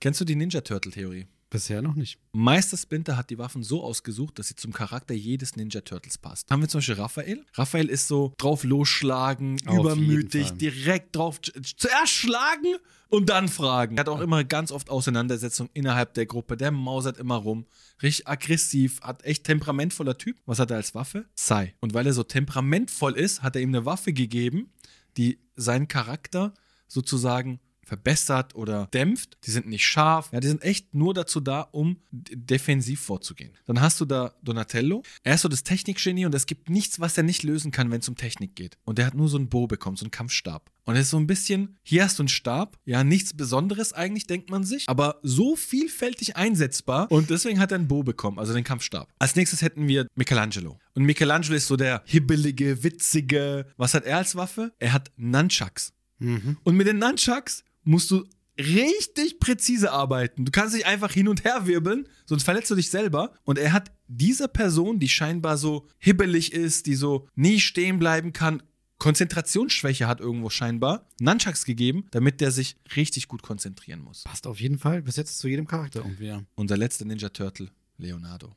Kennst du die Ninja Turtle-Theorie? Bisher noch nicht. Meister Splinter hat die Waffen so ausgesucht, dass sie zum Charakter jedes Ninja Turtles passt. Haben wir zum Beispiel Raphael. Raphael ist so drauf losschlagen, Auf übermütig, direkt drauf. Zuerst schlagen und dann fragen. Er hat auch immer ganz oft Auseinandersetzungen innerhalb der Gruppe. Der mausert immer rum. Richtig aggressiv, hat echt temperamentvoller Typ. Was hat er als Waffe? Sai. Und weil er so temperamentvoll ist, hat er ihm eine Waffe gegeben, die seinen Charakter sozusagen verbessert oder dämpft. Die sind nicht scharf. Ja, die sind echt nur dazu da, um defensiv vorzugehen. Dann hast du da Donatello. Er ist so das Technikgenie und es gibt nichts, was er nicht lösen kann, wenn es um Technik geht. Und er hat nur so einen Bo bekommen, so einen Kampfstab. Und er ist so ein bisschen, hier hast du einen Stab. Ja, nichts Besonderes eigentlich, denkt man sich. Aber so vielfältig einsetzbar. Und deswegen hat er einen Bo bekommen, also den Kampfstab. Als nächstes hätten wir Michelangelo. Und Michelangelo ist so der hibbelige, witzige. Was hat er als Waffe? Er hat Nunchucks. Und mit den Nunchucks musst du richtig präzise arbeiten. Du kannst nicht einfach hin und her wirbeln, sonst verletzt du dich selber. Und er hat dieser Person, die scheinbar so hibbelig ist, die so nie stehen bleiben kann, Konzentrationsschwäche hat irgendwo scheinbar, Nunchucks gegeben, damit der sich richtig gut konzentrieren muss. Passt auf jeden Fall bis jetzt zu jedem Charakter irgendwie. ja. Unser letzter Ninja Turtle, Leonardo,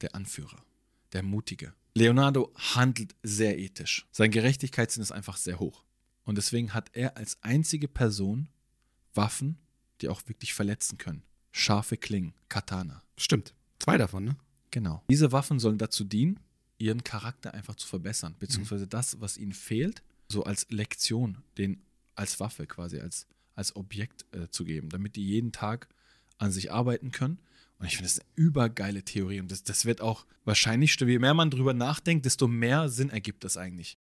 der Anführer, der Mutige. Leonardo handelt sehr ethisch. Sein Gerechtigkeitssinn ist einfach sehr hoch. Und deswegen hat er als einzige Person Waffen, die auch wirklich verletzen können. Scharfe Klingen, Katana. Stimmt. Zwei davon, ne? Genau. Diese Waffen sollen dazu dienen, ihren Charakter einfach zu verbessern, beziehungsweise das, was ihnen fehlt, so als Lektion, den als Waffe quasi, als, als Objekt äh, zu geben, damit die jeden Tag an sich arbeiten können. Und ich finde das eine übergeile Theorie. Und das, das wird auch wahrscheinlich, je mehr man drüber nachdenkt, desto mehr Sinn ergibt das eigentlich.